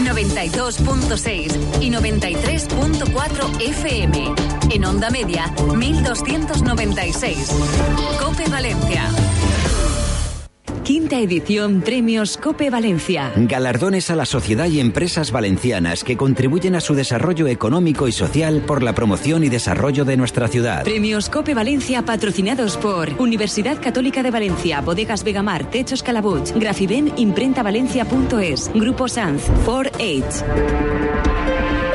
92.6 y 93.4 FM. En onda media, 1296. Cope Valencia. Quinta edición Premios Cope Valencia. Galardones a la sociedad y empresas valencianas que contribuyen a su desarrollo económico y social por la promoción y desarrollo de nuestra ciudad. Premios Cope Valencia patrocinados por Universidad Católica de Valencia, Bodegas Vegamar, Techos Calabuch, Grafiben, Imprenta Valencia.es, Grupo Sanz, 4H.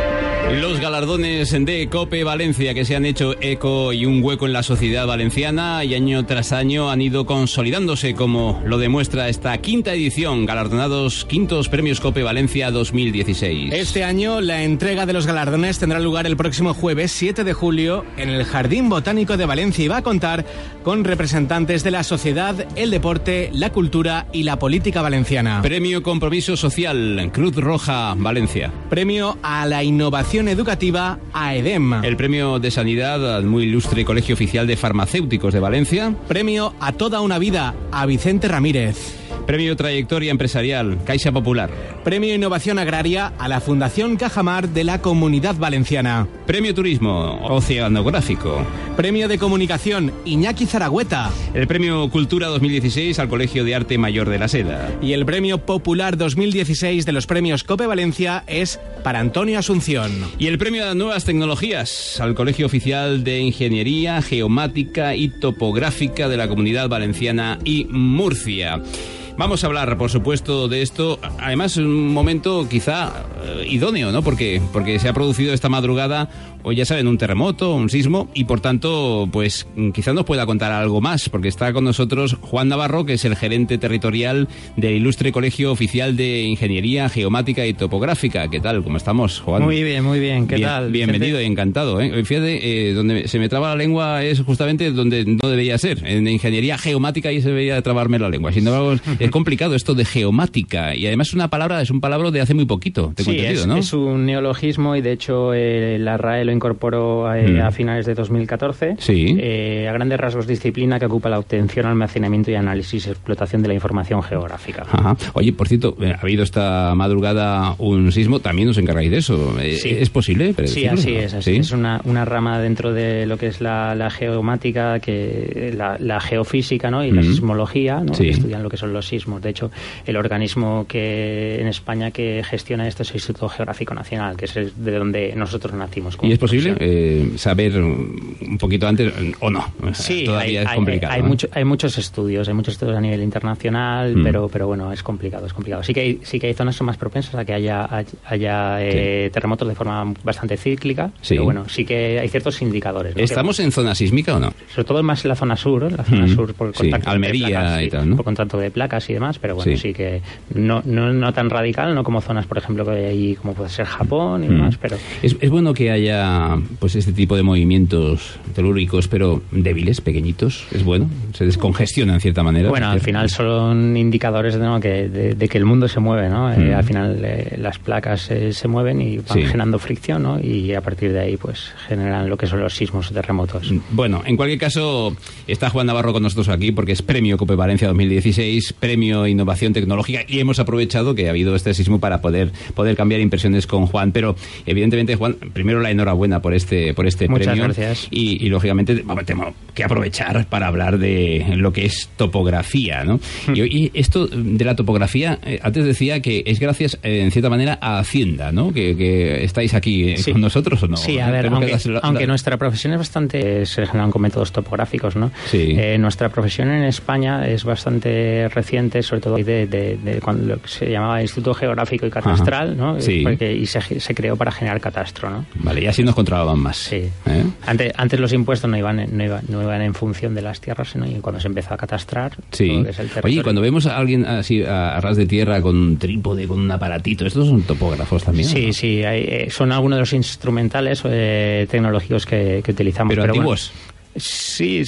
Los galardones de Cope Valencia que se han hecho eco y un hueco en la sociedad valenciana y año tras año han ido consolidándose como lo demuestra esta quinta edición, galardonados quintos premios Cope Valencia 2016. Este año la entrega de los galardones tendrá lugar el próximo jueves 7 de julio en el Jardín Botánico de Valencia y va a contar con representantes de la sociedad, el deporte, la cultura y la política valenciana. Premio Compromiso Social, Cruz Roja Valencia. Premio a la innovación educativa a EDEM. El premio de sanidad al muy ilustre Colegio Oficial de Farmacéuticos de Valencia. Premio a toda una vida a Vicente Ramírez. Premio Trayectoria Empresarial, Caixa Popular. Premio Innovación Agraria a la Fundación Cajamar de la Comunidad Valenciana. Premio Turismo Oceanográfico. Premio de Comunicación, Iñaki Zaragüeta. El Premio Cultura 2016 al Colegio de Arte Mayor de la Seda. Y el Premio Popular 2016 de los Premios Cope Valencia es para Antonio Asunción. Y el Premio a Nuevas Tecnologías al Colegio Oficial de Ingeniería Geomática y Topográfica de la Comunidad Valenciana y Murcia. Vamos a hablar, por supuesto, de esto. Además, un momento quizá eh, idóneo, ¿no? Porque, porque se ha producido esta madrugada, o ya saben, un terremoto, un sismo, y por tanto, pues quizá nos pueda contar algo más, porque está con nosotros Juan Navarro, que es el gerente territorial del Ilustre Colegio Oficial de Ingeniería Geomática y Topográfica. ¿Qué tal? ¿Cómo estamos, Juan? Muy bien, muy bien. ¿Qué tal? Bienvenido y encantado. ¿eh? Fíjate, eh, donde se me traba la lengua es justamente donde no debería ser. En Ingeniería Geomática y se debería trabarme la lengua. Sin embargo, es complicado esto de geomática y además una palabra, es un palabra de hace muy poquito, sí, es, ¿no? es un neologismo y de hecho eh, la RAE lo incorporó eh, mm. a finales de 2014. Sí. Eh, a grandes rasgos disciplina que ocupa la obtención, almacenamiento y análisis y explotación de la información geográfica. Ajá. Oye, por cierto, ha habido esta madrugada un sismo, también nos encargáis de eso. ¿Es posible? Sí, así es. Así Es una, una, rama dentro de lo que es la, la geomática, que la, geofísica ¿no? y la sismología, ¿no? que estudian lo que son los sismos. De hecho, el organismo que en España que gestiona esto es el Instituto Geográfico Nacional, que es de donde nosotros nacimos. ¿Y es posible eh, saber un poquito antes o no? Sí, Todavía hay, es complicado. Hay, mucho, hay, muchos estudios, hay muchos estudios a nivel internacional, mm. pero, pero bueno, es complicado, es complicado. Sí que hay, sí que hay zonas son más propensas a que haya, haya eh, terremotos de forma bastante cíclica, pero bueno, sí que hay ciertos indicadores. ¿Estamos en zona sísmica o no? Sobre todo más en la zona sur, en la zona mm. sur por contacto Almería de placas, y tal, ¿no? Por contacto de placas y demás, pero bueno, sí, que no, no, no, tan radical, no como zonas, por ejemplo, que hay ahí, como puede ser Japón y mm. demás, pero... Es, es, bueno que haya pues este tipo de movimientos telúricos, pero débiles, pequeñitos, es bueno, se descongestionan en cierta manera. Bueno, al final son indicadores de, que, de, que el mundo se mueve, ¿no? Eh, mm. al final eh, las placas eh, se mueven y van generando fricción, ¿no? Y a partir de ahí, pues, generan lo que son los sismos terremotos. Mm, bueno, en cualquier caso, está Juan Navarro con nosotros aquí porque es Premio Cope Valencia 2016, Premio Innovación Tecnológica y hemos aprovechado que ha habido este sismo para poder, poder cambiar impresiones con Juan. Pero evidentemente, Juan, primero la enhorabuena por este, por este Muchas premio. gracias. Y, lógicamente tengo que aprovechar para hablar de lo que es topografía. ¿no? Hmm. Y, esto de la topografía, eh, antes decía que es gracias, eh, en cierta manera, a Hacienda, ¿no? Que, estáis aquí eh, con nosotros o no. Sí, a ver, aunque, nuestra profesión es bastante, se generan con métodos topográficos, ¿no? Sí. nuestra profesión en España es bastante reciente, sobre todo de, de, cuando lo que se llamaba Instituto Geográfico y Catastral, ¿no? Sí. y se, se, creó para generar catastro, ¿no? Vale, ya siendo nos controlaban más. Sí. ¿eh? Antes, antes los impuestos no iban, no, iban, no iban en función de las tierras, sino cuando se empezó a catastrar. Sí. Oye, cuando vemos a alguien así a, ras de tierra con un trípode, con un aparatito, ¿estos son topógrafos también? Sí, sí. Eh, son algunos de los instrumentales eh, tecnológicos que, utilizamos. Pero, antiguos. Sí,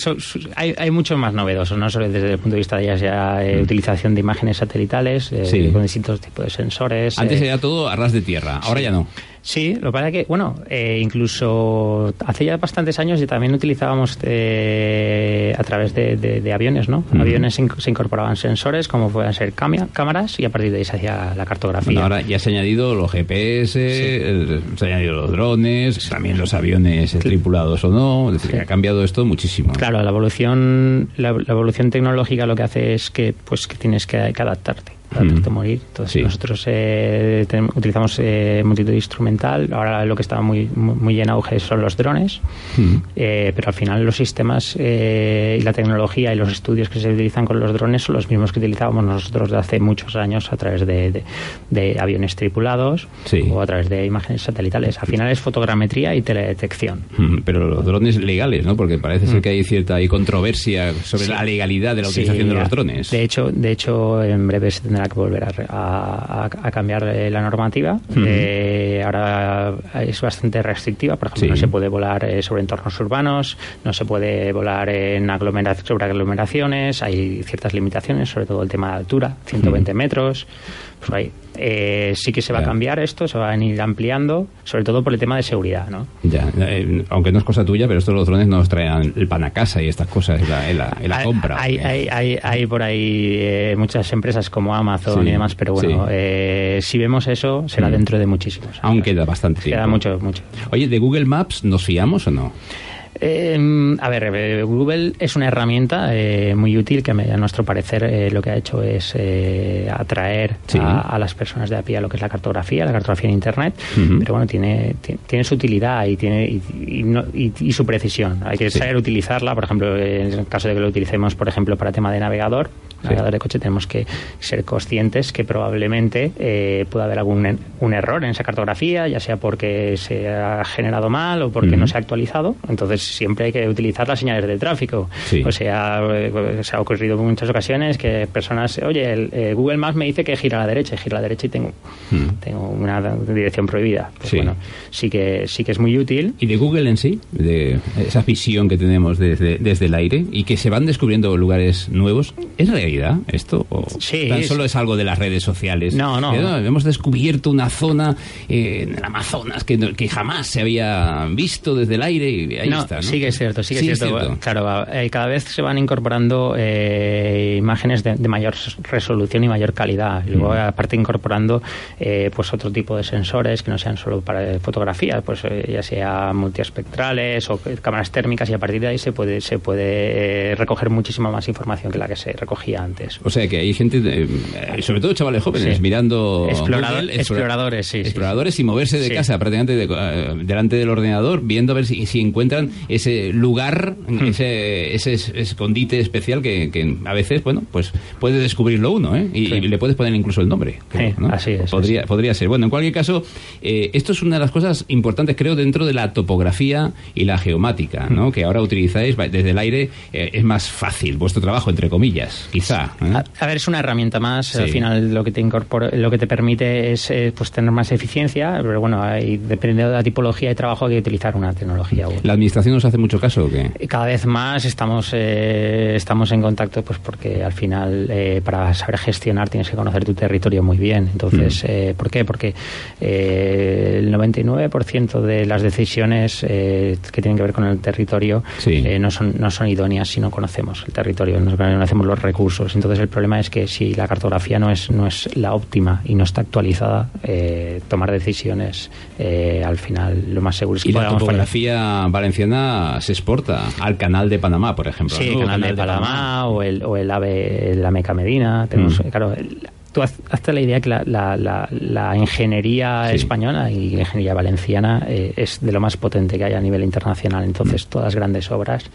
hay, hay muchos más novedosos, no solo desde el punto de vista de ya sea eh, mm. utilización de imágenes satelitales, eh, con distintos tipos de sensores. Antes era todo a ras de tierra, ahora ya no. Sí, lo que pasa es que, bueno, eh, incluso hace ya bastantes años y también utilizábamos eh, a través de, aviones, ¿no? Aviones se incorporaban sensores como puedan ser cámaras y a partir de ahí se hacía la cartografía. ahora ya se ha añadido los GPS, se han añadido los drones, también los aviones tripulados o no, es decir, que ha cambiado esto muchísimo. Claro, la evolución, la, evolución tecnológica lo que hace es que, pues, que tienes que adaptarte de morir. Entonces nosotros eh, utilizamos eh, multitud instrumental. Ahora lo que está muy, muy, en auge son los drones, eh, pero al final los sistemas y la tecnología y los estudios que se utilizan con los drones son los mismos que utilizábamos nosotros de hace muchos años a través de, de, aviones tripulados o a través de imágenes satelitales. Al final es fotogrametría y teledetección. Pero los drones legales, ¿no? Porque parece ser que hay cierta hay controversia sobre la legalidad de la utilización de los drones. De hecho, de hecho en breve se tendrá que volver a, cambiar eh, la normativa. Eh, ahora es bastante restrictiva, por ejemplo, no se puede volar eh, sobre entornos urbanos, no se puede volar en sobre aglomeraciones, hay ciertas limitaciones, sobre todo el tema de altura, 120 metros. Pues eh, sí que se va a cambiar esto, se va a ir ampliando, sobre todo por el tema de seguridad, ¿no? Ya, eh, aunque no es cosa tuya, pero estos los drones nos traen el pan a casa y estas cosas en la, compra. Hay, hay, hay, por ahí eh, muchas empresas como Amazon y demás, pero bueno, si vemos eso, será mm. dentro de muchísimos. Aún queda bastante tiempo. Queda mucho, mucho. Oye, ¿de Google Maps nos fiamos o no? Eh, a ver, eh, Google es una herramienta eh, muy útil que a nuestro parecer eh, lo que ha hecho es atraer a, las personas de a pie a lo que es la cartografía, la cartografía en Internet, pero bueno, tiene, tiene, su utilidad y, tiene, y, su precisión. Hay que saber utilizarla, por ejemplo, en el caso de que lo utilicemos, por ejemplo, para tema de navegador, navegador de coche, tenemos que ser conscientes que probablemente eh, pueda haber algún un error en esa cartografía, ya sea porque se ha generado mal o porque no se ha actualizado. Entonces siempre hay que utilizar las señales de tráfico. O sea, eh, se ha ocurrido en muchas ocasiones que personas, oye, el, eh, Google Maps me dice que gira a la derecha, gira a la derecha y tengo, tengo una dirección prohibida. Pues bueno, sí que, sí que es muy útil. ¿Y de Google en sí? De esa visión que tenemos desde, desde el aire y que se van descubriendo lugares nuevos, ¿es real? Esto? ¿O tan solo es algo de las redes sociales? No, no. hemos descubierto una zona eh, en el Amazonas que, que, jamás se había visto desde el aire y ahí está. Sí que es cierto, sí que es cierto. Claro, eh, cada vez se van incorporando eh, imágenes de, mayor resolución y mayor calidad. Y luego, mm. aparte, incorporando pues otro tipo de sensores que no sean solo para fotografía, pues ya sea multiespectrales o cámaras térmicas y a partir de ahí se puede, se puede recoger muchísima más información que la que se recogía antes. O sea que hay gente, eh, sobre todo chavales jóvenes, mirando exploradores, sí, exploradores y moverse de casa prácticamente eh, delante del ordenador, viendo a ver si, encuentran ese lugar, hmm. ese, ese, escondite especial que, a veces, bueno, pues puede descubrirlo uno, ¿eh? y, le puedes poner incluso el nombre. Así es. Podría, podría ser. Bueno, en cualquier caso, esto es una de las cosas importantes, creo, dentro de la topografía y la geomática, ¿no? Hmm. Que ahora utilizáis desde el aire, es más fácil vuestro trabajo, entre comillas, ¿eh? A, ver, es una herramienta más. Al final lo que te incorpora, lo que te permite es eh, pues tener más eficiencia, pero bueno, hay, dependiendo de la tipología de trabajo hay que utilizar una tecnología. ¿La administración nos hace mucho caso o qué? Cada vez más estamos eh, estamos en contacto pues porque al final para saber gestionar tienes que conocer tu territorio muy bien. Entonces, mm. ¿por qué? Porque el 99% de las decisiones que tienen que ver con el territorio no, son, no son idóneas si no conocemos el territorio, no conocemos los recursos entonces el problema es que si la cartografía no es, no es la óptima y no está actualizada, eh, tomar decisiones eh, al final lo más seguro es que... Y la topografía valenciana se exporta al canal de Panamá, por ejemplo. Sí, el canal, de, Panamá, o el, o el AVE, la Meca Medina. Tenemos, mm. claro, tú hazte la idea que la, ingeniería española y la ingeniería valenciana eh, es de lo más potente que hay a nivel internacional. Entonces, mm. todas las grandes obras,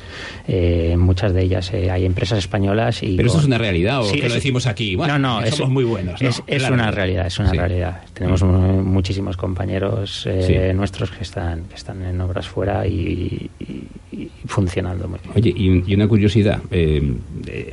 eh, muchas de ellas eh, hay empresas españolas y... Pero eso es una realidad, ¿o que lo decimos aquí? Bueno, no, no, somos muy buenos. Es, una realidad, es una realidad. Tenemos mm. muchísimos compañeros nuestros que están, que están en obras fuera y, funcionando muy bien. Oye, y, una curiosidad,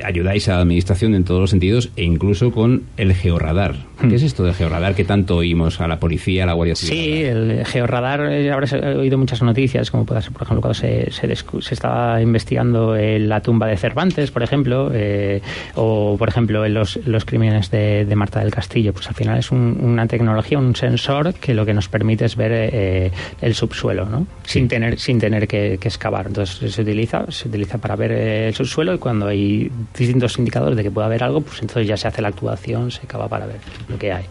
ayudáis a la administración en todos los sentidos e incluso con el georradar. ¿Qué hmm. es esto del georradar que tanto oímos a la policía, a la Guardia Civil? Sí, el georradar, eh, habrás oído muchas noticias, como puede ser, por ejemplo, cuando se, se, estaba investigando la tumba de Cervantes, por ejemplo, eh, o, por ejemplo, en los, los crímenes de, Marta del Castillo. Pues al final es una tecnología, un sensor que lo que nos permite es ver eh, el subsuelo, ¿no? Sin tener, sin tener que, excavar. Entonces se utiliza, se utiliza para ver el subsuelo y cuando hay distintos indicadores de que pueda haber algo, pues entonces ya se hace la actuación, se acaba para ver lo que hay.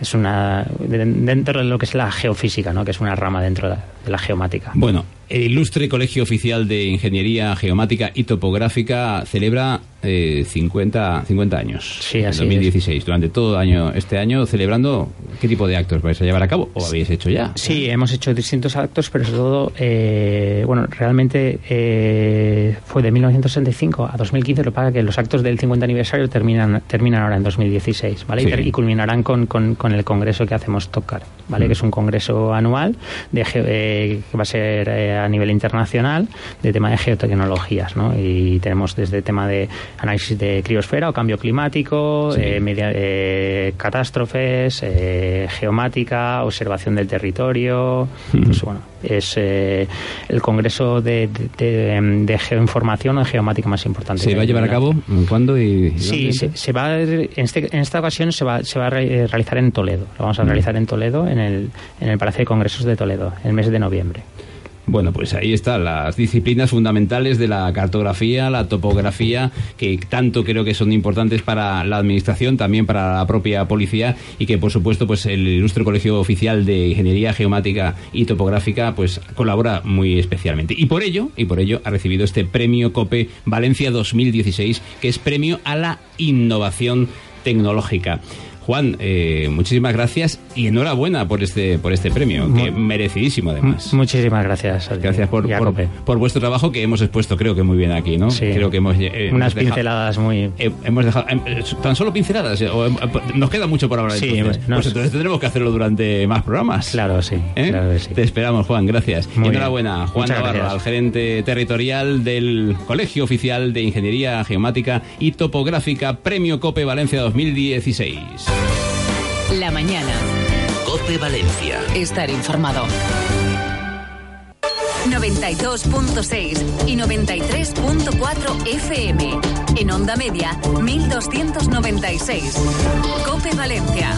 Es una dentro de lo que es la geofísica, ¿no? que es una rama dentro de la geomática. Bueno, el ilustre Colegio Oficial de Ingeniería Geomática y Topográfica celebra eh, 50, 50 años. Sí, así en 2016. Durante todo año, este año, celebrando, ¿qué tipo de actos vais a llevar a cabo? ¿O habéis hecho ya? Sí, hemos hecho distintos actos, pero sobre todo, eh, bueno, realmente eh, fue de 1965 a 2015. Lo pasa que los actos del 50 aniversario terminan, terminan ahora en 2016, ¿vale? Y, culminarán con, con, con, el congreso que hacemos TOCAR, ¿vale? Mm. Que es un congreso anual de, eh, que va a ser a nivel internacional de tema de geotecnologías, ¿no? Y tenemos desde tema de análisis de criosfera o cambio climático, eh, eh, catástrofes, eh, geomática, observación del territorio. Pues bueno, es el congreso de, de, geoinformación o de geomática más importante. ¿Se va a llevar a cabo? ¿Cuándo y, Sí, se, va en, este, en, esta ocasión se va, se va a realizar en Toledo. Lo vamos a realizar en Toledo, en el, en el Palacio de Congresos de Toledo, el mes de noviembre. Bueno, pues ahí están las disciplinas fundamentales de la cartografía, la topografía, que tanto creo que son importantes para la administración, también para la propia policía y que por supuesto pues el ilustre Colegio Oficial de Ingeniería Geomática y Topográfica pues colabora muy especialmente. Y por ello, y por ello ha recibido este premio COPE Valencia 2016, que es premio a la innovación tecnológica. Juan, eh, muchísimas gracias y enhorabuena por este por este premio, que merecidísimo además. Muchísimas gracias. Gracias por, por, vuestro trabajo que hemos expuesto, creo que muy bien aquí, ¿no? Sí. Creo que hemos, eh, unas pinceladas muy. hemos dejado tan solo pinceladas. nos queda mucho por hablar. Sí, entonces. pues entonces tendremos que hacerlo durante más programas. Claro, sí. ¿Eh? Claro que sí. Te esperamos, Juan. Gracias. enhorabuena, Juan Navarro, al gerente territorial del Colegio Oficial de Ingeniería Geomática y Topográfica, Premio Cope Valencia 2016. La mañana. Cope Valencia. Estar informado. 92.6 y 93.4 FM. En onda media, 1296. Cope Valencia.